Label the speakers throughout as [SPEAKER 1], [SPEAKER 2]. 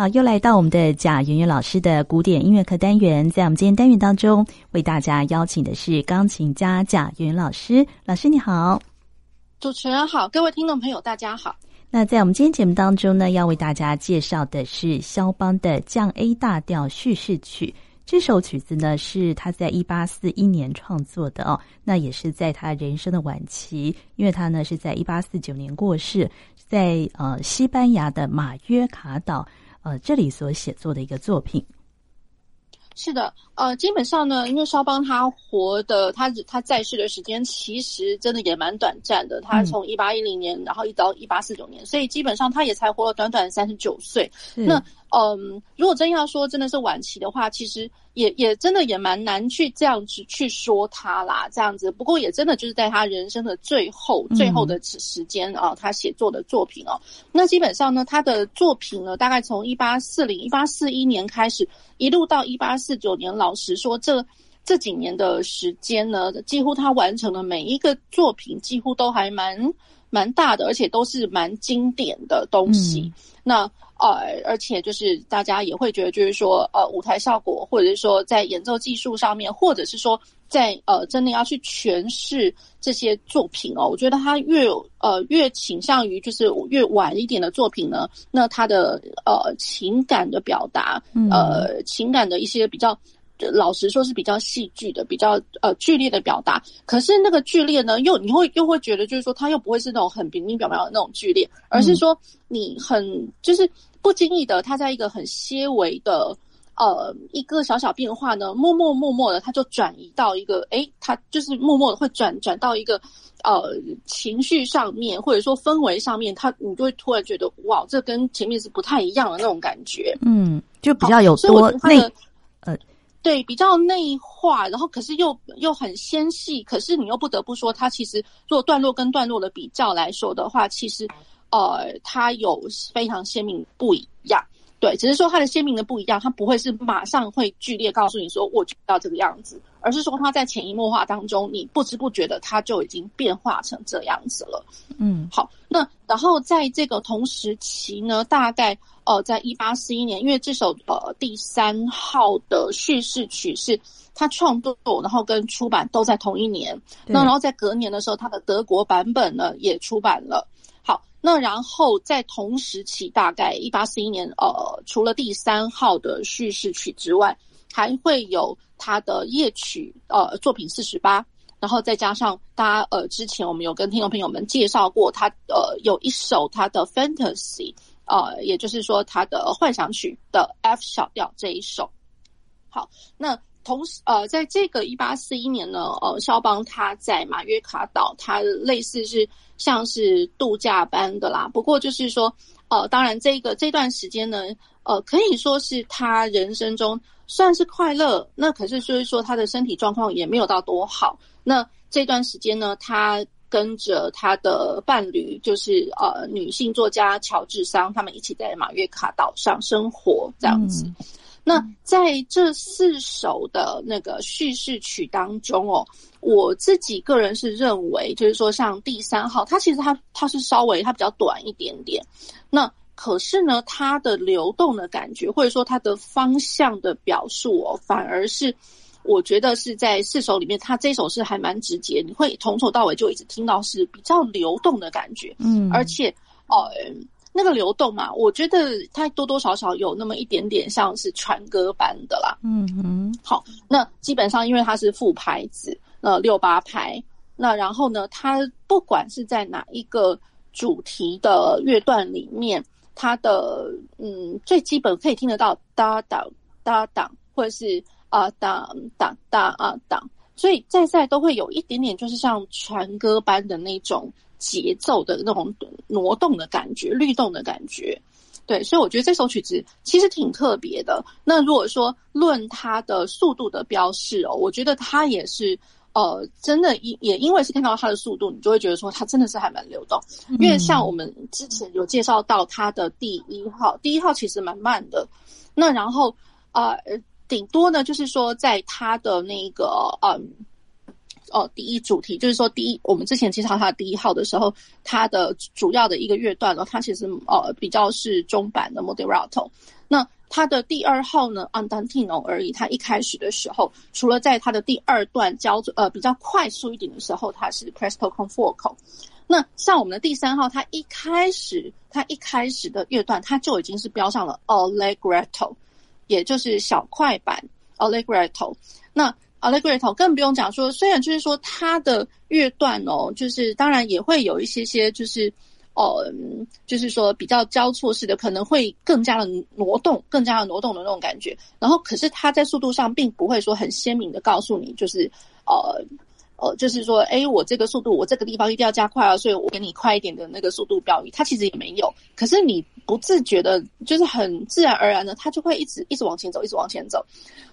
[SPEAKER 1] 好，又来到我们的贾圆圆老师的古典音乐课单元，在我们今天单元当中，为大家邀请的是钢琴家贾圆圆老师。老师你好，
[SPEAKER 2] 主持人好，各位听众朋友大家好。
[SPEAKER 1] 那在我们今天节目当中呢，要为大家介绍的是肖邦的降 A 大调叙事曲。这首曲子呢，是他在一八四一年创作的哦，那也是在他人生的晚期，因为他呢是在一八四九年过世，在呃西班牙的马约卡岛。呃，这里所写作的一个作品，
[SPEAKER 2] 是的，呃，基本上呢，因为肖邦他活的，他他在世的时间其实真的也蛮短暂的，他从一八一零年，然后一直到一八四九年，所以基本上他也才活了短短三十九岁。那嗯，如果真要说真的是晚期的话，其实。也也真的也蛮难去这样子去说他啦，这样子。不过也真的就是在他人生的最后、嗯、最后的时间啊，他写作的作品哦。那基本上呢，他的作品呢，大概从一八四零、一八四一年开始，一路到一八四九年。老实说，这这几年的时间呢，几乎他完成的每一个作品，几乎都还蛮蛮大的，而且都是蛮经典的东西。嗯、那。呃，而且就是大家也会觉得，就是说，呃，舞台效果，或者是说在演奏技术上面，或者是说在呃，真的要去诠释这些作品哦，我觉得他越呃越倾向于就是越晚一点的作品呢，那他的呃情感的表达，呃情感的一些比较。老实说，是比较戏剧的，比较呃剧烈的表达。可是那个剧烈呢，又你会又会觉得，就是说，它又不会是那种很平平表表的那种剧烈，而是说你很就是不经意的，它在一个很些微的呃一个小小变化呢，默默默默的，它就转移到一个诶，它就是默默的会转转到一个呃情绪上面，或者说氛围上面，它你就会突然觉得哇，这跟前面是不太一样的那种感觉。
[SPEAKER 1] 嗯，就比较有多那。
[SPEAKER 2] 对，比较内化，然后可是又又很纤细，可是你又不得不说，它其实做段落跟段落的比较来说的话，其实，呃，它有非常鲜明不一样。对，只是说它的鲜明的不一样，它不会是马上会剧烈告诉你说我就要这个样子，而是说它在潜移默化当中，你不知不觉的它就已经变化成这样子了。嗯，好，那然后在这个同时期呢，大概呃，在一八四一年，因为这首呃第三号的叙事曲是他创作，然后跟出版都在同一年，那然后在隔年的时候，他的德国版本呢也出版了。那然后在同时期，大概一八四一年，呃，除了第三号的叙事曲之外，还会有他的夜曲，呃，作品四十八，然后再加上他，呃，之前我们有跟听众朋友们介绍过，他呃有一首他的 Fantasy，呃，也就是说他的幻想曲的 F 小调这一首。好，那。同时，呃，在这个一八四一年呢，呃，肖邦他在马约卡岛，他类似是像是度假般的啦。不过就是说，哦，当然这个这段时间呢，呃，可以说是他人生中算是快乐。那可是就是说，他的身体状况也没有到多好。那这段时间呢，他跟着他的伴侣，就是呃女性作家乔治桑，他们一起在马约卡岛上生活，这样子。那在这四首的那个叙事曲当中哦，我自己个人是认为，就是说像第三号，它其实它它是稍微它比较短一点点。那可是呢，它的流动的感觉，或者说它的方向的表述哦，反而是我觉得是在四首里面，它这首是还蛮直接，你会从头到尾就一直听到是比较流动的感觉，嗯，而且哦。呃那个流动嘛，我觉得它多多少少有那么一点点像是传歌般的啦。嗯嗯，好，那基本上因为它是副牌子，呃，六八拍，那然后呢，它不管是在哪一个主题的乐段里面，它的嗯最基本可以听得到哒哒哒哒，或者是啊哒哒哒啊哒，所以在在都会有一点点就是像传歌般的那种。节奏的那种挪动的感觉，律动的感觉，对，所以我觉得这首曲子其实挺特别的。那如果说论它的速度的标示哦，我觉得它也是呃，真的因也因为是看到它的速度，你就会觉得说它真的是还蛮流动。因为像我们之前有介绍到它的第一号，第一号其实蛮慢的。那然后呃，顶多呢就是说在它的那个嗯。哦，第一主题就是说，第一，我们之前介绍它第一号的时候，它的主要的一个乐段呢，它其实呃比较是中版的 Moderato。那它的第二号呢，Andantino 而已。它一开始的时候，除了在它的第二段交呃比较快速一点的时候，它是 Presto con fuoco。那像我们的第三号，它一开始它一开始的乐段，它就已经是标上了 Allegretto，也就是小快板 Allegretto。那 Allegretto 更不用讲说，虽然就是说它的乐段哦，就是当然也会有一些些就是哦，就是说比较交错式的，可能会更加的挪动，更加的挪动的那种感觉。然后，可是它在速度上并不会说很鲜明的告诉你，就是呃。呃，就是说，哎，我这个速度，我这个地方一定要加快啊，所以我给你快一点的那个速度标语，它其实也没有。可是你不自觉的，就是很自然而然的，他就会一直一直往前走，一直往前走，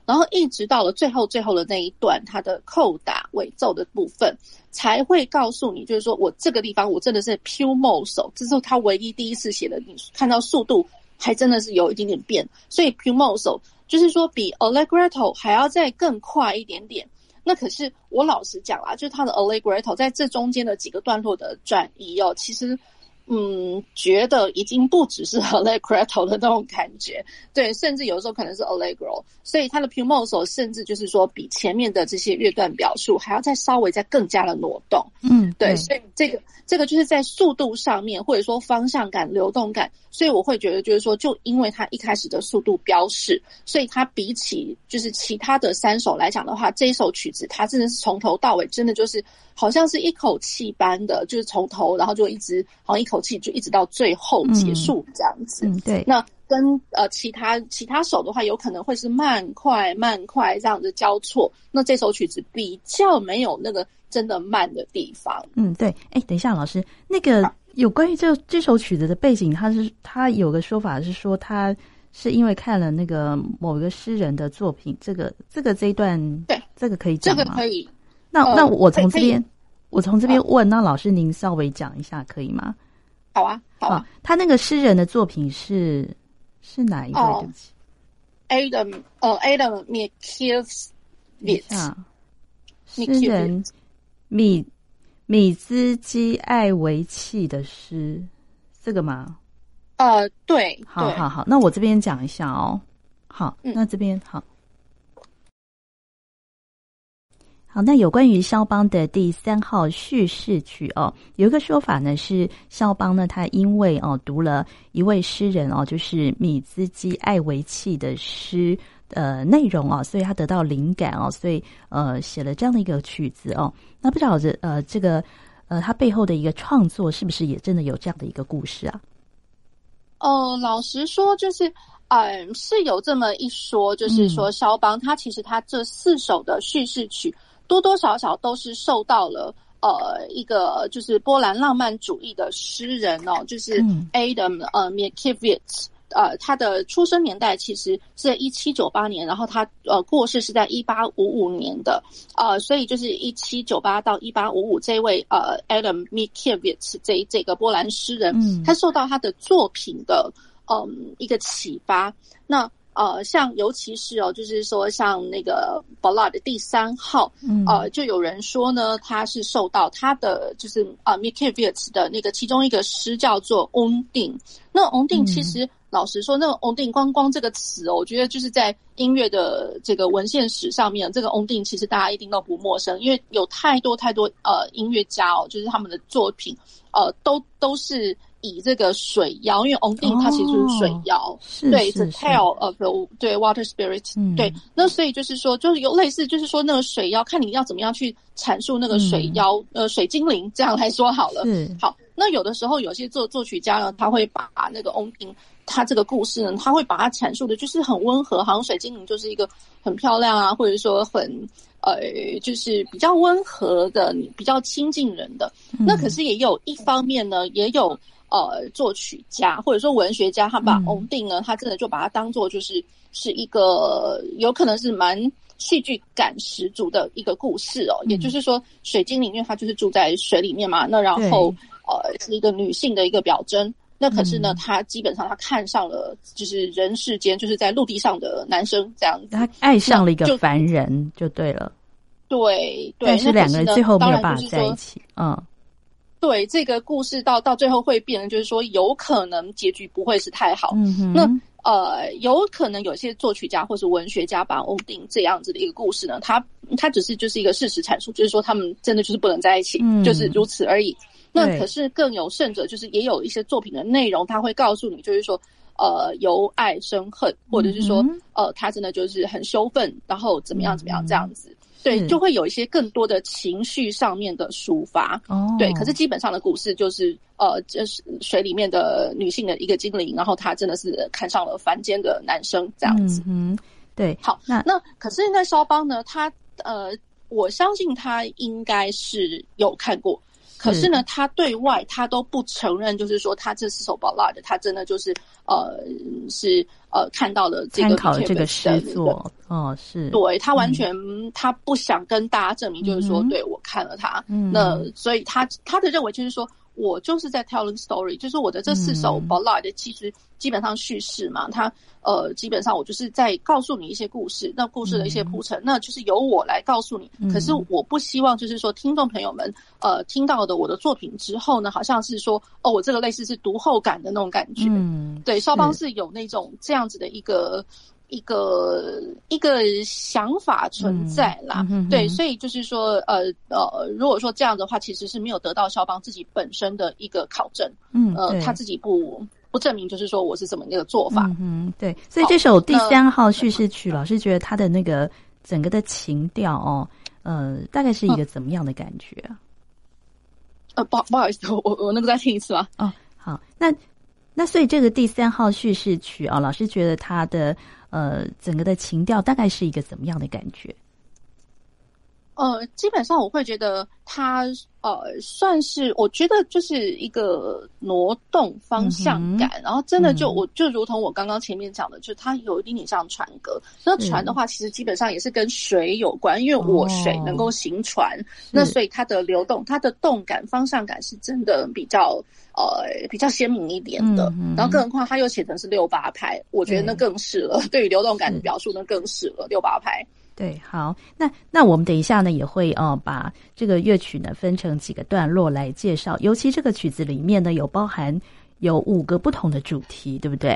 [SPEAKER 2] 然后一直到了最后最后的那一段，它的扣打尾奏的部分才会告诉你，就是说我这个地方我真的是 più mosso，这是他唯一第一次写的，你看到速度还真的是有一点点变，所以 più mosso 就是说比 allegretto 还要再更快一点点。那可是我老实讲啊，就是他的 Allegretto 在这中间的几个段落的转移哦，其实。嗯，觉得已经不只是 Allegretto 的那种感觉，对，甚至有时候可能是 Allegro，所以它的 più mosso 甚至就是说比前面的这些乐段表述还要再稍微再更加的挪动，嗯，对，所以这个这个就是在速度上面或者说方向感、流动感，所以我会觉得就是说，就因为它一开始的速度标示，所以它比起就是其他的三首来讲的话，这一首曲子它真的是从头到尾真的就是。好像是一口气般的，就是从头，然后就一直，好像一口气就一直到最后结束这样子。
[SPEAKER 1] 嗯，嗯对。
[SPEAKER 2] 那跟呃其他其他手的话，有可能会是慢快慢快这样子交错。那这首曲子比较没有那个真的慢的地方。
[SPEAKER 1] 嗯，对。哎，等一下，老师，那个有关于这这首曲子的背景，他是他有个说法是说，他是因为看了那个某一个诗人的作品。这个这个这一段，
[SPEAKER 2] 对，
[SPEAKER 1] 这个可以讲吗？
[SPEAKER 2] 这个可以。
[SPEAKER 1] 那那我从这边，我从这边问，那老师您稍微讲一下可以吗？
[SPEAKER 2] 好啊，好啊。
[SPEAKER 1] 他那个诗人的作品是是哪一位？对不起
[SPEAKER 2] ，Adam，呃，Adam Mickiewicz。
[SPEAKER 1] 诗人米米兹基艾维契的诗，这个吗？
[SPEAKER 2] 呃，对，
[SPEAKER 1] 好好好，那我这边讲一下哦。好，那这边好。好，那有关于肖邦的第三号叙事曲哦，有一个说法呢，是肖邦呢，他因为哦读了一位诗人哦，就是米兹基艾维契的诗呃内容哦，所以他得到灵感哦，所以呃写了这样的一个曲子哦。那不知道这呃这个呃他背后的一个创作是不是也真的有这样的一个故事啊？
[SPEAKER 2] 哦、呃，老实说，就是嗯是有这么一说，就是说肖邦他其实他这四首的叙事曲。多多少少都是受到了呃一个就是波兰浪漫主义的诗人哦，就是 Adam 呃 Mickiewicz 呃他的出生年代其实是在一七九八年，然后他呃过世是在一八五五年的呃，所以就是一七九八到一八五五这位呃 Adam Mickiewicz 这这个波兰诗人，他受到他的作品的嗯、呃、一个启发，那。呃，像尤其是哦，就是说像那个 Ballade 的第三号，嗯，呃，就有人说呢，他是受到他的就是啊 Mickiewicz 的那个其中一个诗叫做 Undine。那 Undine 其实、嗯、老实说，那个 Undine 光光这个词哦，我觉得就是在音乐的这个文献史上面，这个 Undine 其实大家一定都不陌生，因为有太多太多呃音乐家哦，就是他们的作品呃都都是。以这个水妖，因为 Ondine 它其实就是水妖，哦、对，The Tale of the 对 Water Spirit，、嗯、对，那所以就是说，就是有类似，就是说那个水妖，看你要怎么样去阐述那个水妖，嗯、呃，水精灵这样来说好了。嗯，好，那有的时候有些作作曲家呢，他会把那个 Ondine 他这个故事呢，他会把它阐述的，就是很温和，好像水精灵就是一个很漂亮啊，或者说很呃，就是比较温和的，比较亲近人的。嗯、那可是也有一方面呢，也有。呃，作曲家或者说文学家，他把 Ondine 呢，他真的就把它当做就是是一个有可能是蛮戏剧感十足的一个故事哦。嗯、也就是说，水精灵因为它就是住在水里面嘛，那然后呃是一个女性的一个表征。那可是呢，他基本上他看上了就是人世间就是在陆地上的男生这样子，
[SPEAKER 1] 他爱上了一个凡人就对了。
[SPEAKER 2] 对对，
[SPEAKER 1] 但是两个人最后没有办法在一起。嗯，
[SPEAKER 2] 对，这个故事到到最后会变成，就是说有可能结局不会是太好。
[SPEAKER 1] 嗯哼，
[SPEAKER 2] 那呃，有可能有些作曲家或是文学家把欧丁这样子的一个故事呢，他他只是就是一个事实阐述，就是说他们真的就是不能在一起，嗯、就是如此而已。那可是更有甚者，就是也有一些作品的内容，他会告诉你，就是说。呃，由爱生恨，或者是说，嗯、呃，他真的就是很羞愤，然后怎么样怎么样这样子，嗯、对，就会有一些更多的情绪上面的抒发。哦，对，可是基本上的故事就是，呃，就是水里面的女性的一个精灵，然后她真的是看上了凡间的男生这样子。
[SPEAKER 1] 嗯，对。
[SPEAKER 2] 好，那那可是在肖邦呢，他呃，我相信他应该是有看过。可是呢，他对外他都不承认，就是说他这四首 ballad，他真的就是呃是呃看到了
[SPEAKER 1] 这个这个诗作哦，是
[SPEAKER 2] 对他完全、嗯、他不想跟大家证明，就是说、嗯、对我看了他，嗯、那所以他他的认为就是说。我就是在 telling story，就是我的这四首 ballad 其实基本上叙事嘛，他呃基本上我就是在告诉你一些故事，那故事的一些铺陈，那就是由我来告诉你。可是我不希望就是说听众朋友们呃听到的我的作品之后呢，好像是说哦我这个类似是读后感的那种感觉。嗯，对，肖邦是有那种这样子的一个。一个一个想法存在啦，嗯、对，所以就是说，呃呃，如果说这样的话，其实是没有得到肖邦自己本身的一个考证，嗯，呃，他自己不不证明，就是说我是怎么一个做法，
[SPEAKER 1] 嗯，对，所以这首第三号叙事曲，老师觉得他的那个整个的情调哦，呃，大概是一个怎么样的感觉啊？
[SPEAKER 2] 呃，不不好意思，我我能够再听一次吗？
[SPEAKER 1] 哦，好，那那所以这个第三号叙事曲啊，老师觉得他的。呃，整个的情调大概是一个怎么样的感觉？
[SPEAKER 2] 呃，基本上我会觉得它呃算是，我觉得就是一个挪动方向感，嗯、然后真的就、嗯、我就如同我刚刚前面讲的，就它有一点点像船歌。那船的话，其实基本上也是跟水有关，因为我水能够行船，哦、那所以它的流动、它的动感、方向感是真的比较。呃，比较鲜明一点的，然后更何况它又写成是六八拍，我觉得那更是了。对，对于流动感的表述，那更是了六八拍。
[SPEAKER 1] 对，好，那那我们等一下呢，也会哦、呃，把这个乐曲呢分成几个段落来介绍。尤其这个曲子里面呢，有包含有五个不同的主题，对不对？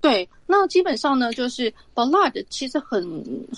[SPEAKER 2] 对，那基本上呢，就是 ballad 其实很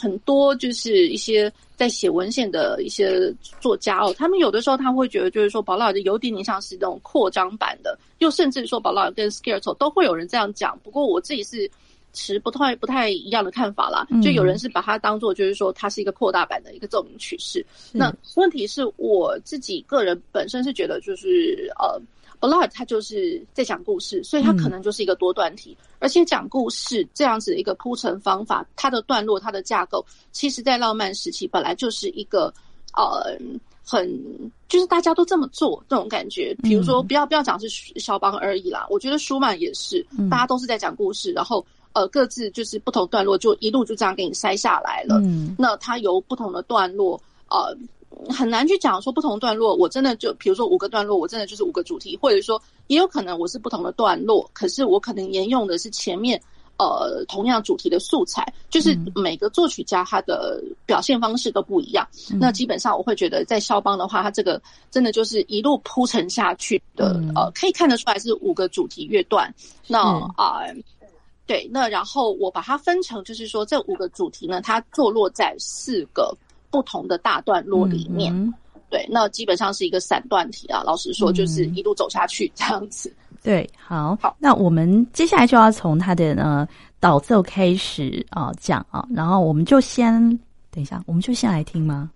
[SPEAKER 2] 很多，就是一些在写文献的一些作家哦，他们有的时候他会觉得，就是说 ballad 有点点像是那种扩张版的，又甚至说 ballad 跟 scherzo 都会有人这样讲。不过我自己是持不太不太一样的看法啦，就有人是把它当做就是说它是一个扩大版的一个奏鸣曲式。嗯、那问题是我自己个人本身是觉得，就是呃。ballad 它就是在讲故事，所以它可能就是一个多段体，嗯、而且讲故事这样子的一个铺陈方法，它的段落、它的架构，其实在浪漫时期本来就是一个呃很就是大家都这么做这种感觉。比如说，不要不要讲是肖邦而已啦，我觉得舒曼也是，嗯、大家都是在讲故事，然后呃各自就是不同段落就一路就这样给你筛下来了。嗯，那它由不同的段落呃。很难去讲说不同段落，我真的就比如说五个段落，我真的就是五个主题，或者说也有可能我是不同的段落，可是我可能沿用的是前面呃同样主题的素材，就是每个作曲家他的表现方式都不一样。嗯、那基本上我会觉得在肖邦的话，他这个真的就是一路铺陈下去的，嗯、呃，可以看得出来是五个主题乐段。那啊、呃，对，那然后我把它分成，就是说这五个主题呢，它坐落在四个。不同的大段落里面，嗯、对，那基本上是一个散段体啊。老实说，就是一路走下去这样子。
[SPEAKER 1] 嗯、对，好，好，那我们接下来就要从它的呢导奏开始啊讲啊，然后我们就先等一下，我们就先来听吗？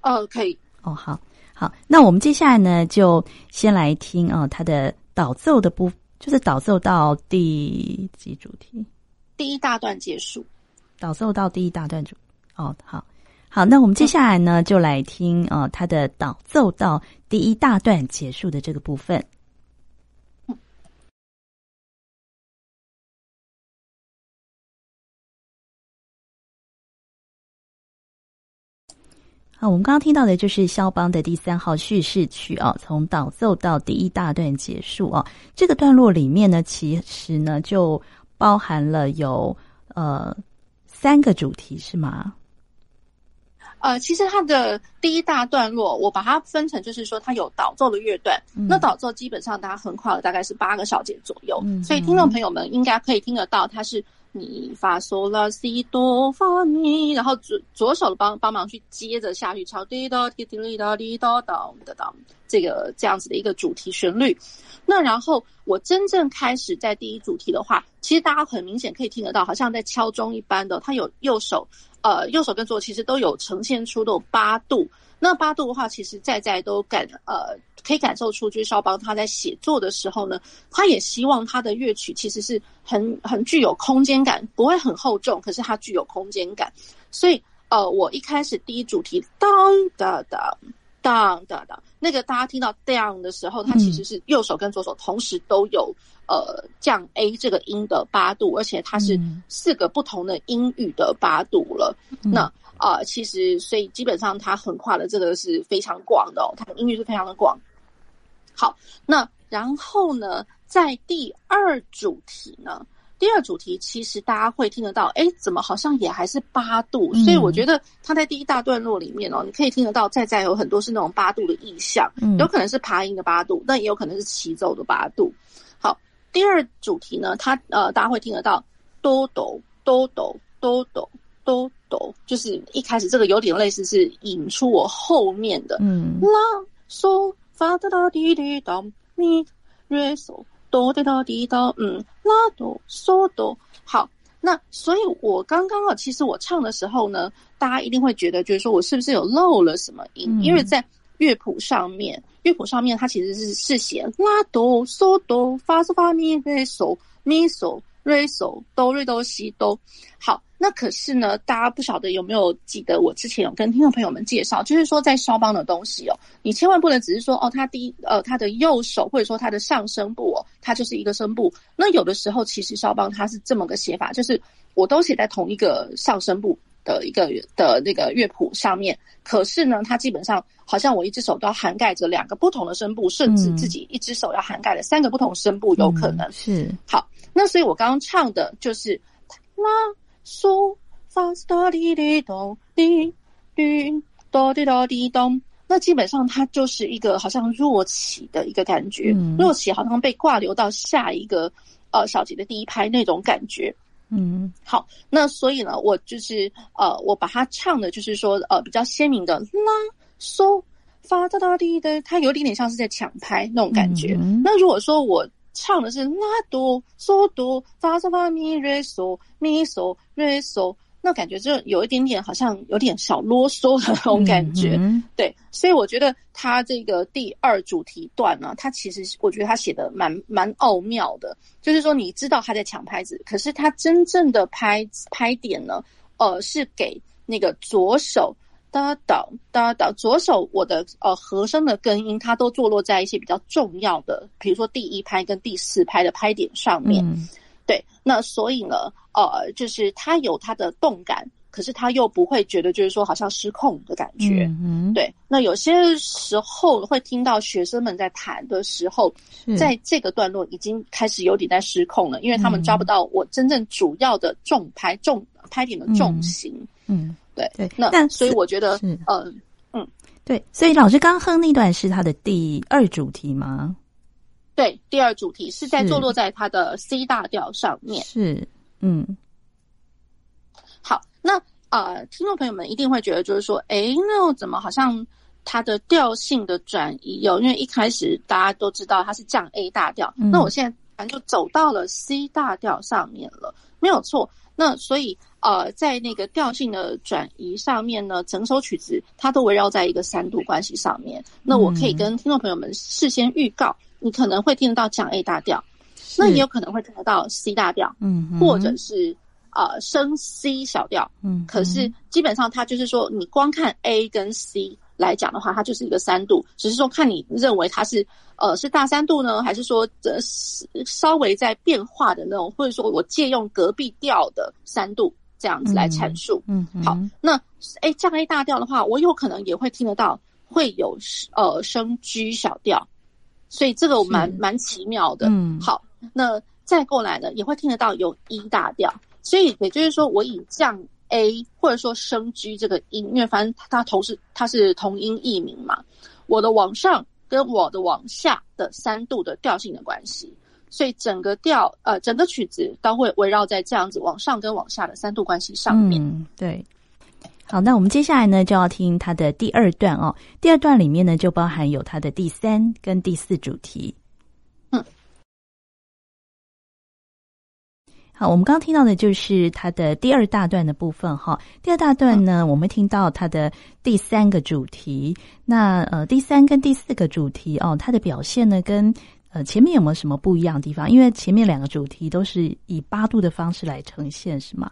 [SPEAKER 2] 哦，可以。
[SPEAKER 1] 哦，好，好，那我们接下来呢就先来听啊它的导奏的部，就是导奏到第几主题？
[SPEAKER 2] 第一大段结束，
[SPEAKER 1] 导奏到第一大段主。哦，好，好，那我们接下来呢，就来听呃他的导奏到第一大段结束的这个部分。好，我们刚刚听到的就是肖邦的第三号叙事曲啊，从导奏到第一大段结束啊，这个段落里面呢，其实呢就包含了有呃三个主题，是吗？
[SPEAKER 2] 呃，其实它的第一大段落，我把它分成，就是说它有导奏的乐段。嗯、那导奏基本上大家横跨了大概是八个小节左右，嗯、所以听众朋友们应该可以听得到，它是咪发嗦拉西哆发咪，然后左左手帮帮忙去接着下去敲滴答滴滴哩答滴答当的当这个这样子的一个主题旋律。那然后我真正开始在第一主题的话，其实大家很明显可以听得到，好像在敲钟一般的，它有右手。呃，右手跟左手其实都有呈现出的八度。那八度的话，其实在在都感呃可以感受出，就是肖邦他在写作的时候呢，他也希望他的乐曲其实是很很具有空间感，不会很厚重，可是它具有空间感。所以呃，我一开始第一主题当当当当当当，那个大家听到 down 的时候，它其实是右手跟左手同时都有。呃，降 A 这个音的八度，而且它是四个不同的音域的八度了。嗯、那啊、呃，其实所以基本上它横跨的这个是非常广的哦，它的音域是非常的广。好，那然后呢，在第二主题呢，第二主题其实大家会听得到，哎，怎么好像也还是八度？嗯、所以我觉得它在第一大段落里面哦，你可以听得到，在在有很多是那种八度的意象，嗯、有可能是爬音的八度，但也有可能是齐奏的八度。好第二主题呢，它呃，大家会听得到哆哆哆哆哆哆哆哆，就是一开始这个有点类似是引出我后面的，嗯，拉嗦发哒哒滴滴当咪瑞嗦哆哒哒滴当，嗯，拉哆嗦哆。好，那所以我刚刚啊，其实我唱的时候呢，大家一定会觉得，就是说我是不是有漏了什么音？嗯、因为在乐谱上面。乐谱上面，它其实是是写拉哆嗦哆发嗦发咪瑞嗦咪嗦瑞嗦哆瑞哆西哆。好，那可是呢，大家不晓得有没有记得我之前有跟听众朋友们介绍，就是说在肖邦的东西哦，你千万不能只是说哦，他第一呃他的右手或者说他的上声部哦，它就是一个声部。那有的时候其实肖邦他是这么个写法，就是我都写在同一个上声部。的一个的那个乐谱上面，可是呢，它基本上好像我一只手都要涵盖着两个不同的声部，甚至自己一只手要涵盖了三个不同声部，有可能、嗯、是。好，那所以我刚刚唱的就是拉嗦发嗦滴滴哆滴滴哆滴哆滴咚，那基本上它就是一个好像弱起的一个感觉，嗯、弱起好像被挂留到下一个呃小节的第一拍那种感觉。嗯，好，那所以呢，我就是呃，我把它唱的，就是说呃，比较鲜明的拉嗦发哒哒滴的，它有点点像是在抢拍那种感觉。嗯、那如果说我唱的是拉哆嗦哆发嗦发咪瑞嗦咪嗦瑞嗦。那感觉就有一点点，好像有点小啰嗦的那种感觉，嗯、对，所以我觉得他这个第二主题段呢，他其实我觉得他写的蛮蛮奥妙的，就是说你知道他在抢拍子，可是他真正的拍拍点呢，呃，是给那个左手哒哒哒哒，左手我的呃和声的根音，它都坐落在一些比较重要的，比如说第一拍跟第四拍的拍点上面。嗯对，那所以呢，呃，就是它有它的动感，可是他又不会觉得就是说好像失控的感觉。嗯，对。那有些时候会听到学生们在弹的时候，在这个段落已经开始有点在失控了，因为他们抓不到我真正主要的重拍重拍点的重心。嗯，嗯对对。那但所以我觉得，嗯嗯，
[SPEAKER 1] 对。所以老师刚哼那段是他的第二主题吗？
[SPEAKER 2] 对，第二主题是在坐落在他的 C 大调上面。
[SPEAKER 1] 是，嗯，
[SPEAKER 2] 好，那呃，听众朋友们一定会觉得，就是说，哎，那怎么好像它的调性的转移有？因为一开始大家都知道它是降 A 大调，嗯、那我现在反正就走到了 C 大调上面了，没有错。那所以呃，在那个调性的转移上面呢，整首曲子它都围绕在一个三度关系上面。那我可以跟听众朋友们事先预告。你可能会听得到降 A 大调，那也有可能会听得到 C 大调，嗯，或者是呃升 C 小调，嗯，可是基本上它就是说，你光看 A 跟 C 来讲的话，它就是一个三度，只是说看你认为它是呃是大三度呢，还是说这是稍微在变化的那种，或者说我借用隔壁调的三度这样子来阐述，嗯，嗯好，那哎降 A 大调的话，我有可能也会听得到会有呃升 G 小调。所以这个我蛮蛮奇妙的。嗯，好，那再过来呢，也会听得到有 E 大调。所以也就是说，我以降 A 或者说升 G 这个音，因为反正它同时它是同音异名嘛，我的往上跟我的往下的三度的调性的关系，所以整个调呃整个曲子都会围绕在这样子往上跟往下的三度关系上面。
[SPEAKER 1] 嗯，对。好，那我们接下来呢就要听它的第二段哦。第二段里面呢就包含有它的第三跟第四主题。
[SPEAKER 2] 嗯，
[SPEAKER 1] 好，我们刚刚听到的就是它的第二大段的部分哈。第二大段呢，嗯、我们听到它的第三个主题。那呃，第三跟第四个主题哦，它的表现呢跟呃前面有没有什么不一样的地方？因为前面两个主题都是以八度的方式来呈现，是吗？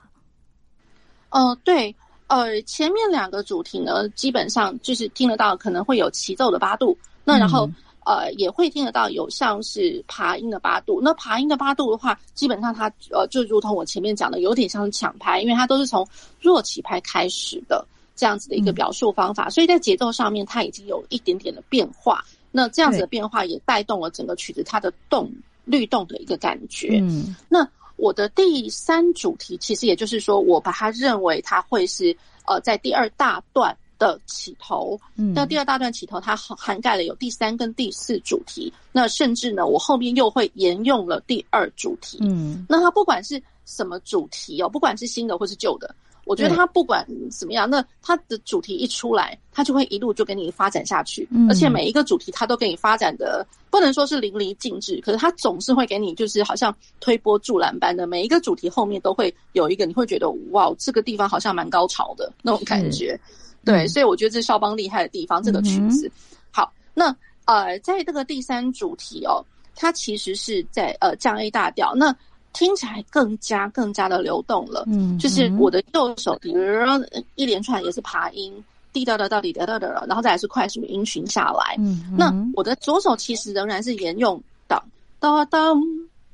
[SPEAKER 2] 哦、呃，对。呃，前面两个主题呢，基本上就是听得到可能会有齐奏的八度，那然后、嗯、呃也会听得到有像是爬音的八度。那爬音的八度的话，基本上它呃就如同我前面讲的，有点像是抢拍，因为它都是从弱起拍开始的这样子的一个表述方法，嗯、所以在节奏上面它已经有一点点的变化。那这样子的变化也带动了整个曲子它的动律动的一个感觉。嗯，那。我的第三主题，其实也就是说，我把它认为它会是呃，在第二大段的起头。嗯，那第二大段起头，它涵盖了有第三跟第四主题。那甚至呢，我后面又会沿用了第二主题。嗯，那它不管是什么主题哦，不管是新的或是旧的。我觉得他不管怎么样，那他的主题一出来，他就会一路就给你发展下去，嗯、而且每一个主题他都给你发展的不能说是淋漓尽致，可是他总是会给你就是好像推波助澜般的，每一个主题后面都会有一个你会觉得哇，这个地方好像蛮高潮的那种感觉，对，所以我觉得这是肖邦厉害的地方，这个曲子。嗯、好，那呃，在这个第三主题哦，它其实是在呃降 A 大调。那。听起来更加更加的流动了，嗯，就是我的右手，比如说一连串也是爬音，滴答答答滴答答答，然后再来是快速音群下来，嗯，那我的左手其实仍然是沿用当当当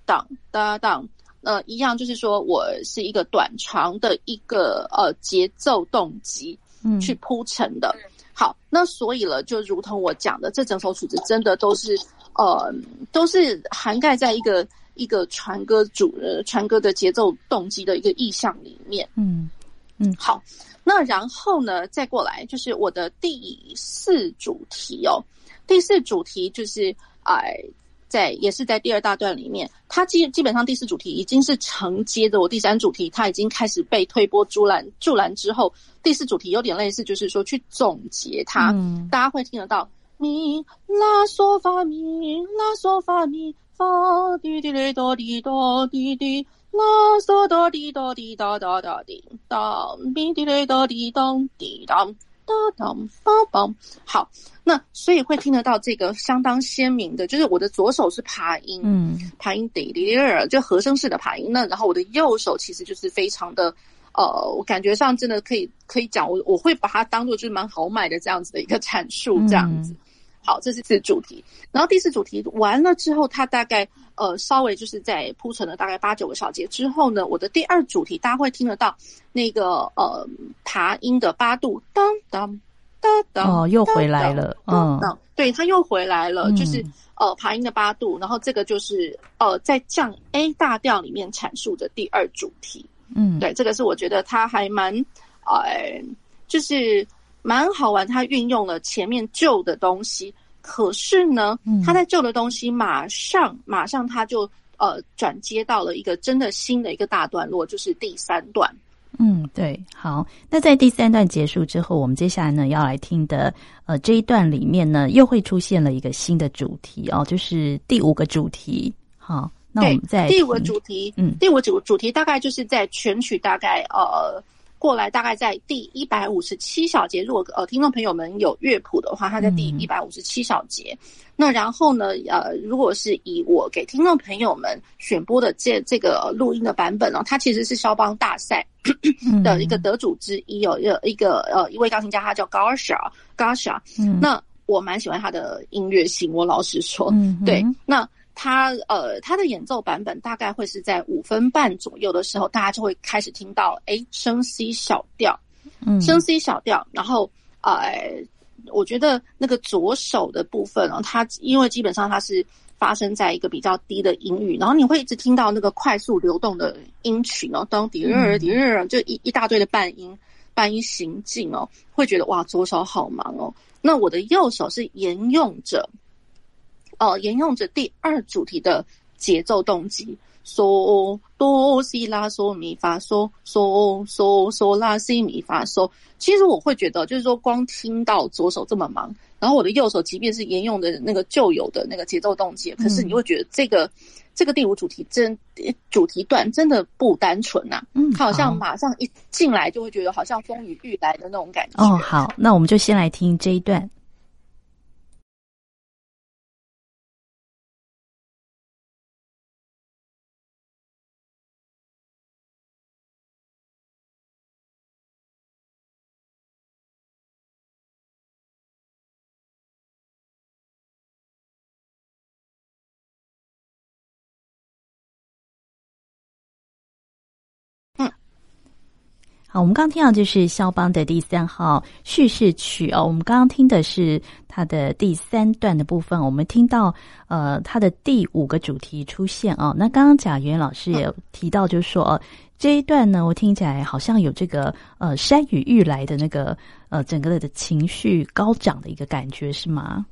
[SPEAKER 2] 当当当，呃，一样就是说我是一个短长的一个呃节奏动机，嗯，去铺陈的。好，那所以了，就如同我讲的，这整首曲子真的都是呃都是涵盖在一个。一个传歌主呃传歌的节奏动机的一个意象里面，嗯嗯，好，那然后呢，再过来就是我的第四主题哦，第四主题就是哎、呃，在也是在第二大段里面，它基基本上第四主题已经是承接着我第三主题，它已经开始被推波助澜助澜之后，第四主题有点类似，就是说去总结它，嗯、大家会听得到咪拉嗦发咪拉嗦发咪。发滴滴嘞哆滴哆滴滴，啦嗦哆滴哆滴哒哒哒滴当，咪滴嘞哆滴当滴当哒当发梆。好，那所以会听得到这个相当鲜明的，就是我的左手是爬音，嗯，爬音滴滴儿，就和声式的爬音。那然后我的右手其实就是非常的，呃，我感觉上真的可以可以讲，我我会把它当做就是蛮豪迈的这样子的一个阐述，这样子。嗯好，这是四主题，然后第四主题完了之后，它大概呃稍微就是在铺陈了大概八九个小节之后呢，我的第二主题大家会听得到那个呃爬音的八度当当当当
[SPEAKER 1] 哦，又回来了，嗯，
[SPEAKER 2] 对，它又回来了，就是呃爬音的八度，然后这个就是呃在降 A 大调里面阐述的第二主题，嗯，对，这个是我觉得它还蛮呃就是。蛮好玩，他运用了前面旧的东西，可是呢，他在旧的东西马上马上他就呃转接到了一个真的新的一个大段落，就是第三段。
[SPEAKER 1] 嗯，对，好，那在第三段结束之后，我们接下来呢要来听的呃这一段里面呢又会出现了一个新的主题哦，就是第五个主题。好，那我们在
[SPEAKER 2] 第五个主题，嗯，第五个主主题大概就是在全曲大概呃。过来大概在第一百五十七小节，如果呃听众朋友们有乐谱的话，它在第一百五十七小节。嗯、那然后呢，呃，如果是以我给听众朋友们选播的这这个录音的版本呢，它其实是肖邦大赛的一个得主之一哦，有一个呃一位钢琴家，他叫 Garsha Garsha。嗯，那我蛮喜欢他的音乐性，我老实说，嗯、对，那。他呃，它的演奏版本大概会是在五分半左右的时候，大家就会开始听到，哎，升 C 小调，嗯，升 C 小调，然后呃，我觉得那个左手的部分哦，它因为基本上它是发生在一个比较低的音域，然后你会一直听到那个快速流动的音群哦，当滴儿滴儿，就一一大堆的半音半音行进哦，会觉得哇，左手好忙哦。那我的右手是沿用着，哦、呃，沿用着第二主题的节奏动机，嗦哆西拉嗦咪发嗦嗦嗦嗦拉西咪发嗦。其实我会觉得，就是说光听到左手这么忙，然后我的右手即便是沿用的那个旧有的那个节奏动机，可是你会觉得这个、嗯、这个第五主题真主题段真的不单纯呐、啊，嗯，它好像马上一进来就会觉得好像风雨欲来的那种感觉。
[SPEAKER 1] 哦，好，那我们就先来听这一段。我们刚刚听到就是肖邦的第三号叙事曲哦。我们刚刚听的是它的第三段的部分，我们听到呃它的第五个主题出现哦。那刚刚贾元老师也提到，就是说这一段呢，我听起来好像有这个呃山雨欲来的那个呃整个的情绪高涨的一个感觉，是吗？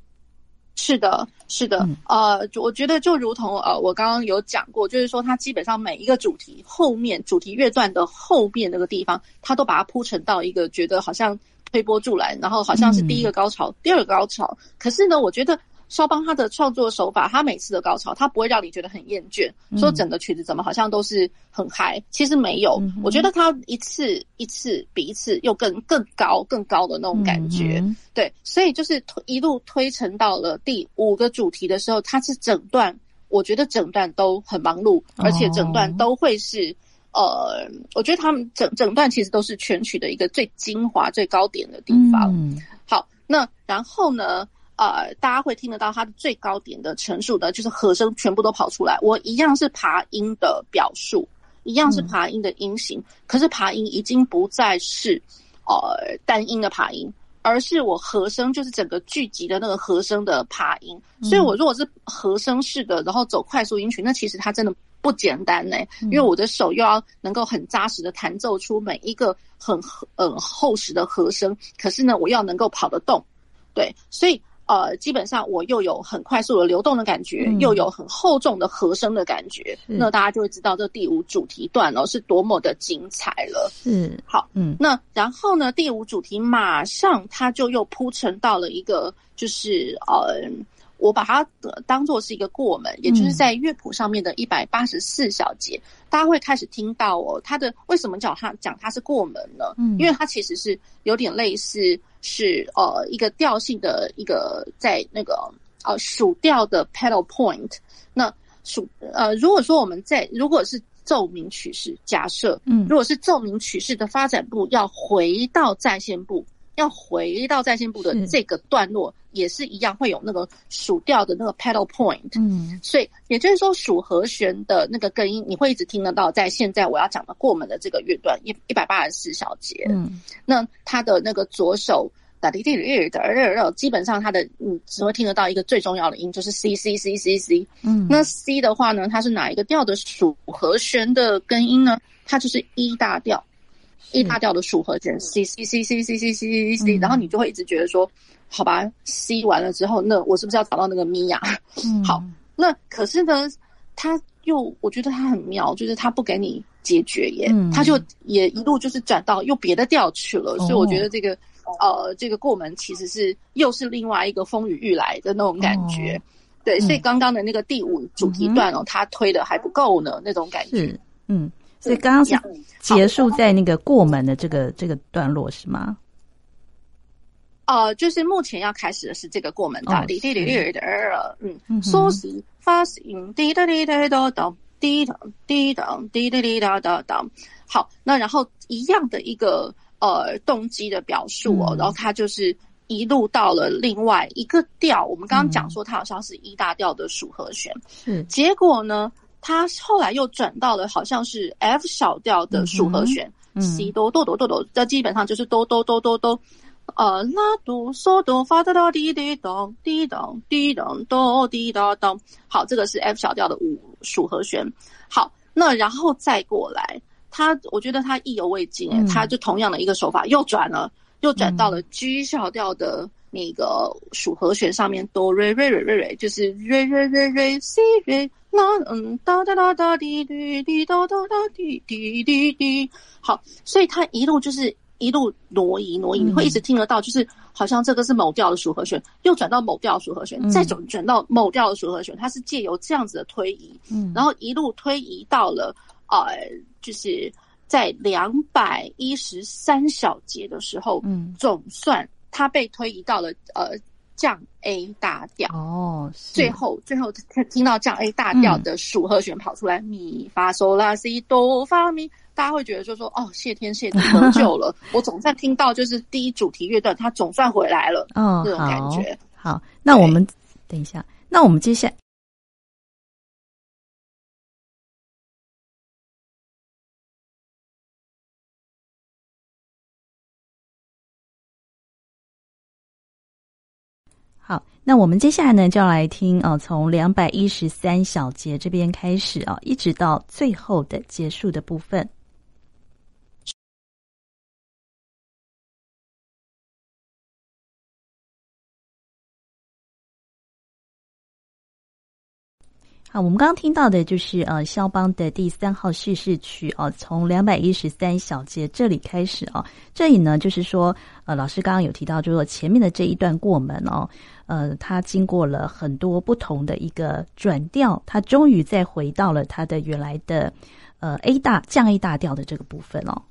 [SPEAKER 2] 是的，是的，嗯、呃，我觉得就如同呃，我刚刚有讲过，就是说，它基本上每一个主题后面主题乐段的后面那个地方，它都把它铺陈到一个觉得好像推波助澜，然后好像是第一个高潮，嗯、第二个高潮。可是呢，我觉得。肖邦他的创作手法，他每次的高潮，他不会让你觉得很厌倦，嗯、说整个曲子怎么好像都是很嗨，其实没有。嗯、我觉得他一次一次比一次又更更高更高的那种感觉，嗯、对，所以就是推一路推陈到了第五个主题的时候，他是整段，我觉得整段都很忙碌，而且整段都会是、哦、呃，我觉得他们整整段其实都是全曲的一个最精华、最高点的地方。嗯、好，那然后呢？呃，大家会听得到它的最高点的陈述的，就是和声全部都跑出来。我一样是爬音的表述，一样是爬音的音型，嗯、可是爬音已经不再是呃单音的爬音，而是我和声就是整个聚集的那个和声的爬音。嗯、所以我如果是和声式的，然后走快速音群，那其实它真的不简单呢，因为我的手又要能够很扎实的弹奏出每一个很很厚实的和声，可是呢，我要能够跑得动，对，所以。呃，基本上我又有很快速的流动的感觉，嗯、又有很厚重的和声的感觉，那大家就会知道这第五主题段哦是多么的精彩了。嗯，好，嗯，那然后呢，第五主题马上它就又铺陈到了一个，就是呃，我把它当做是一个过门，也就是在乐谱上面的一百八十四小节，嗯、大家会开始听到哦，它的为什么叫它讲它是过门呢？嗯，因为它其实是有点类似。是呃一个调性的一个在那个呃属调的 pedal point。那属呃如果说我们在如果是奏鸣曲式，假设嗯如果是奏鸣曲式的发展部要回到再现部，要回到在线部的这个段落。也是一样会有那个数调的那个 pedal point，嗯，所以也就是说属和弦的那个根音，你会一直听得到。在现在我要讲的过门的这个乐段一一百八十四小节，嗯，那它的那个左手哒滴滴滴的，基本上它的你只会听得到一个最重要的音，就是 C C C C C，嗯，那 C 的话呢，它是哪一个调的属和弦的根音呢？它就是 E 大调，E 大调的属和弦 C C C C C C C C，然后你就会一直觉得说。好吧，C 完了之后，那我是不是要找到那个咪呀？嗯，好，那可是呢，他又我觉得他很妙，就是他不给你解决耶，嗯、他就也一路就是转到又别的调去了，哦、所以我觉得这个呃，这个过门其实是又是另外一个风雨欲来的那种感觉，哦、对，所以刚刚的那个第五主题段哦，他、嗯、推的还不够呢，那种感觉，
[SPEAKER 1] 嗯，所以刚刚是结束在那个过门的这个这个段落是吗？
[SPEAKER 2] 呃，就是目前要开始的是这个过门大滴滴滴滴的，嗯，嗦西发音滴答滴答答答滴答滴答滴答滴答答答。好，那然后一样的一个呃动机的表述哦，然后它就是一路到了另外一个调。我们刚刚讲说它好像是一大调的属和弦，嗯，结果呢，它后来又转到了好像是 F 小调的属和弦，，C 哆哆哆哆哆，这基本上就是哆哆哆哆哆。呃，拉哆嗦哆发哒哒滴滴咚滴咚滴咚哆滴哒咚。好，这个是 F 小调的五属和弦。好，那然后再过来，他我觉得他意犹未尽，嗯，他就同样的一个手法又转了，又转到了 G 小调的那个属和弦上面，哆瑞瑞瑞瑞瑞，就是瑞瑞瑞瑞西瑞啦嗯哒哒哒哒滴滴滴哒哒哒滴滴滴滴。好，所以他一路就是。一路挪移挪移，你会一直听得到，就是好像这个是某调的属和弦，又转到某调属和弦，再转转到某调的属和弦，它是借由这样子的推移，嗯，然后一路推移到了呃，就是在两百一十三小节的时候，嗯，总算它被推移到了呃降 A 大调哦，最后最后听到降 A 大调的属和弦跑出来，咪发嗦啦西哆发咪。大家会觉得，就是说，哦，谢天谢地得救了。我总算听到，就是第一主题乐段，它总算回来了。哦，这种感觉。
[SPEAKER 1] 好，好，那我们等一下，那我们接下好，那我们接下来呢，就要来听哦，从两百一十三小节这边开始啊，一直到最后的结束的部分。好，我们刚刚听到的就是呃，肖邦的第三号叙事曲哦，从两百一十三小节这里开始哦。这里呢，就是说呃，老师刚刚有提到，就是说前面的这一段过门哦，呃，它经过了很多不同的一个转调，它终于再回到了它的原来的呃 A 大降 A 大调的这个部分哦。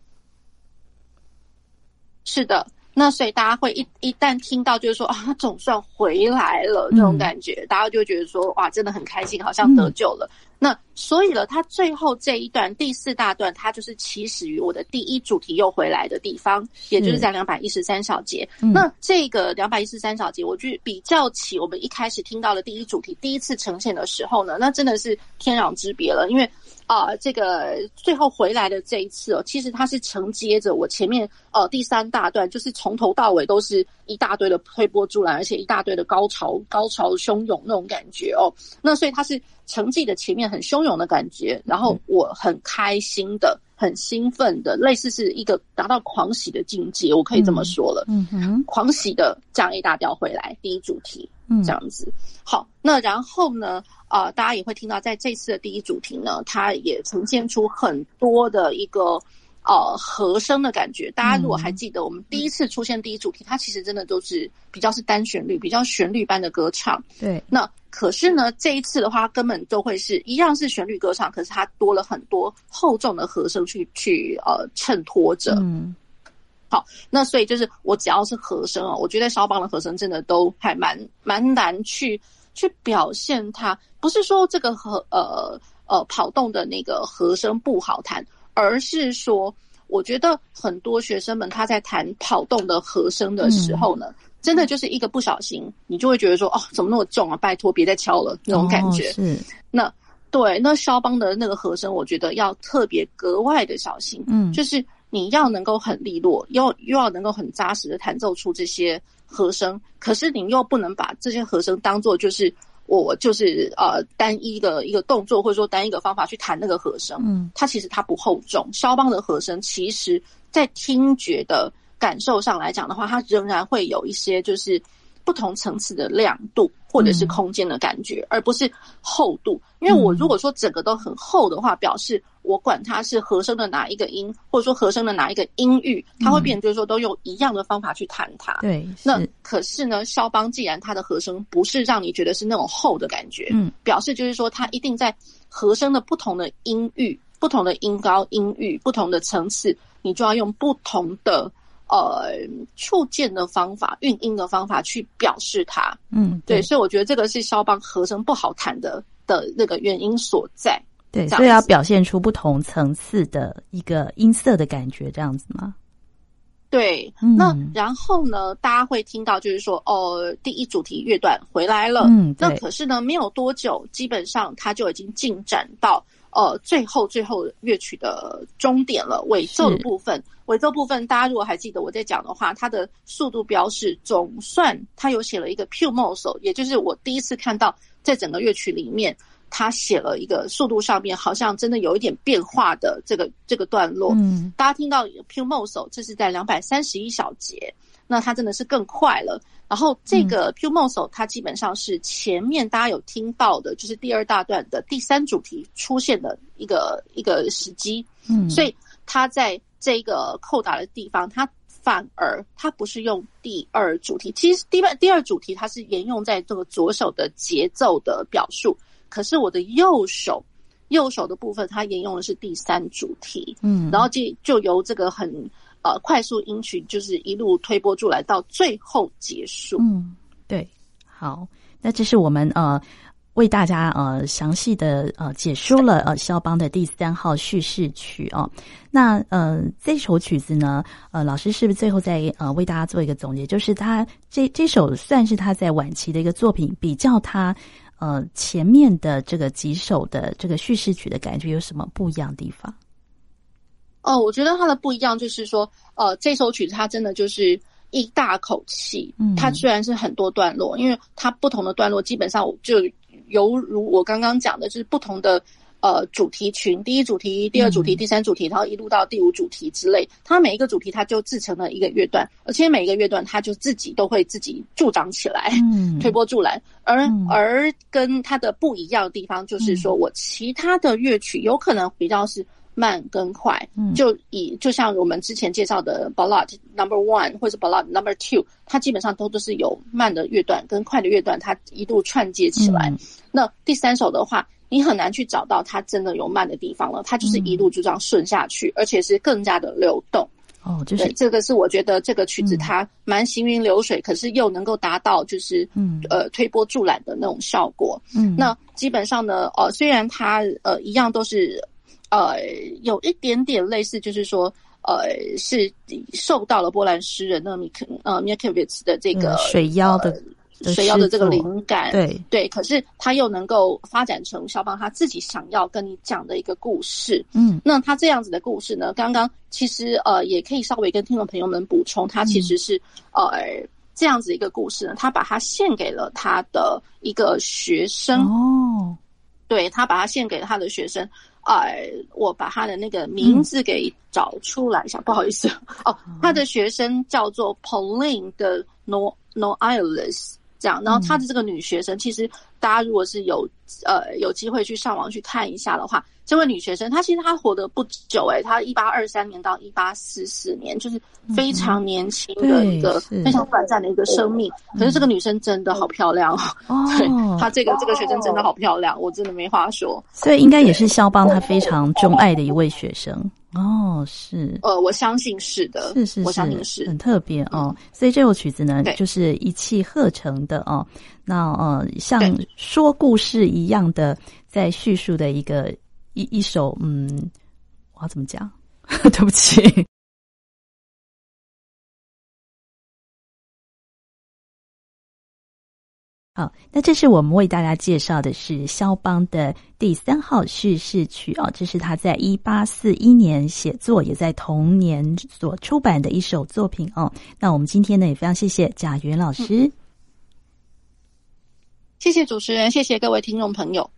[SPEAKER 2] 是的。那所以大家会一一旦听到就是说啊，他总算回来了这种感觉，嗯、大家就会觉得说哇，真的很开心，好像得救了。嗯、那所以了，它最后这一段第四大段，它就是起始于我的第一主题又回来的地方，也就是在两百一十三小节。嗯、那这个两百一十三小节，我就比较起我们一开始听到的第一主题第一次呈现的时候呢，那真的是天壤之别了，因为。啊、呃，这个最后回来的这一次哦，其实它是承接着我前面呃第三大段，就是从头到尾都是一大堆的推波助澜，而且一大堆的高潮，高潮汹涌那种感觉哦。那所以它是承继的前面很汹涌的感觉，然后我很开心的、很兴奋的，类似是一个达到狂喜的境界，我可以这么说了。嗯哼，狂喜的这样一大调回来，第一主题，嗯，这样子。好，那然后呢？啊、呃，大家也会听到，在这次的第一主题呢，它也呈现出很多的一个呃和声的感觉。大家如果还记得，我们第一次出现第一主题，它其实真的都是比较是单旋律，比较旋律般的歌唱。对。那可是呢，这一次的话，根本都会是一样是旋律歌唱，可是它多了很多厚重的和声去去呃衬托着。嗯。好，那所以就是我只要是和声哦，我觉得肖邦的和声真的都还蛮蛮难去。去表现它，不是说这个和呃呃跑动的那个和声不好弹，而是说，我觉得很多学生们他在弹跑动的和声的时候呢，嗯、真的就是一个不小心，你就会觉得说，哦，怎么那么重啊？拜托，别再敲了那种感觉。是、哦，那对，那肖邦的那个和声，我觉得要特别格外的小心。嗯，就是你要能够很利落，又又要能够很扎实的弹奏出这些。和声，可是你又不能把这些和声当做就是我就是呃单一的一个动作或者说单一个方法去弹那个和声，嗯，它其实它不厚重。肖邦的和声其实在听觉的感受上来讲的话，它仍然会有一些就是。不同层次的亮度或者是空间的感觉，嗯、而不是厚度。因为我如果说整个都很厚的话，嗯、表示我管它是和声的哪一个音，或者说和声的哪一个音域，它会变成就是说都用一样的方法去弹它。对，那可是呢，肖邦既然它的和声不是让你觉得是那种厚的感觉，嗯，表示就是说它一定在和声的不同的音域、不同的音高、音域、不同的层次，你就要用不同的。呃，触键的方法、运音的方法去表示它，嗯，对，对，所以我觉得这个是肖邦和声不好弹的的那个原因所在。对，所以要表现出不同层次的一个音色的感觉，这样子吗？对，嗯、那然后呢，大家会听到就是说，哦，第一主题乐段回来了，嗯，那可是呢，没有多久，基本上它就已经进展到。呃最后最后乐曲的终点了，尾奏的部分。尾奏部分，大家如果还记得我在讲的话，它的速度标示总算它有写了一个 più mosso，也就是我第一次看到在整个乐曲里面。他写了一个速度上面好像真的有一点变化的这个这个段落，嗯，大家听到 più mosso，这是在两百三十一小节，那它真的是更快了。然后这个 più mosso，它基本上是前面大家有听到的，就是第二大段的第三主题出现的一个一个时机，嗯，所以它在这个扣打的地方，它反而它不是用第二主题，其实第二第二主题它是沿用在这个左手的节奏的表述。可是我的右手，右手的部分，它沿用的是第三主题，嗯，然后就就由这个很呃快速音曲，就是一路推波助澜到最后结束。
[SPEAKER 1] 嗯，对，好，那这是我们呃为大家呃详细的呃解说了呃肖邦的第三号叙事曲哦。那呃这首曲子呢，呃老师是不是最后再呃为大家做一个总结？就是他这这首算是他在晚期的一个作品，比较他。呃，前面的这个几首的这个叙事曲的感觉有什么不一样的地方？
[SPEAKER 2] 哦，我觉得它的不一样就是说，呃，这首曲子它真的就是一大口气。嗯，它虽然是很多段落，因为它不同的段落基本上就犹如我刚刚讲的，就是不同的。呃，主题群，第一主题、第二主题、第三主题，然后一路到第五主题之类，它每一个主题它就制成了一个乐段，而且每一个乐段它就自己都会自己助长起来，嗯，推波助澜。而而跟它的不一样的地方就是说，我其他的乐曲有可能比较是慢跟快，就以就像我们之前介绍的 Ballade Number One 或者 Ballade Number Two，它基本上都都是有慢的乐段跟快的乐段，它一路串接起来。那第三首的话。你很难去找到它真的有慢的地方了，它就是一路就这样顺下去，嗯、而且是更加的流动。
[SPEAKER 1] 哦，就是
[SPEAKER 2] 这个是我觉得这个曲子它蛮行云流水，嗯、可是又能够达到就是嗯呃推波助澜的那种效果。嗯，那基本上呢，呃，虽然它呃一样都是呃有一点点类似，就是说呃是受到了波兰诗人那米克呃 Mickiewicz 的这个、嗯、
[SPEAKER 1] 水妖的。
[SPEAKER 2] 水妖的这个灵感，
[SPEAKER 1] 对
[SPEAKER 2] 对，可是他又能够发展成肖邦他自己想要跟你讲的一个故事。
[SPEAKER 1] 嗯，
[SPEAKER 2] 那他这样子的故事呢，刚刚其实呃也可以稍微跟听众朋友们补充，他其实是、嗯、呃这样子一个故事呢，他把它献给了他的一个学生。
[SPEAKER 1] 哦，
[SPEAKER 2] 对，他把它献给他的学生。呃，我把他的那个名字给找出来一下，嗯、不好意思哦，他的学生叫做 Pauline 的 No No i l e s。这样，然后他的这个女学生，其实大家如果是有呃有机会去上网去看一下的话，这位女学生她其实她活得不久诶，她一八二三年到一八四四年，就是非常年轻的一个非常短暂的一个生命。可是这个女生真的好漂亮哦，对，她这个这个学生真的好漂亮，我真的没话说。
[SPEAKER 1] 所以应该也是肖邦他非常钟爱的一位学生。哦，是，
[SPEAKER 2] 呃，我相信是的，
[SPEAKER 1] 是是是，
[SPEAKER 2] 我相信是
[SPEAKER 1] 很特别哦。嗯、所以这首曲子呢，就是一气呵成的哦。那呃，像说故事一样的，在叙述的一个一一首，嗯，我要怎么讲？对不起。好，那这是我们为大家介绍的是肖邦的第三号叙事曲哦，这是他在一八四一年写作，也在同年所出版的一首作品哦。那我们今天呢，也非常谢谢贾云老师，
[SPEAKER 2] 谢谢主持人，谢谢各位听众朋友。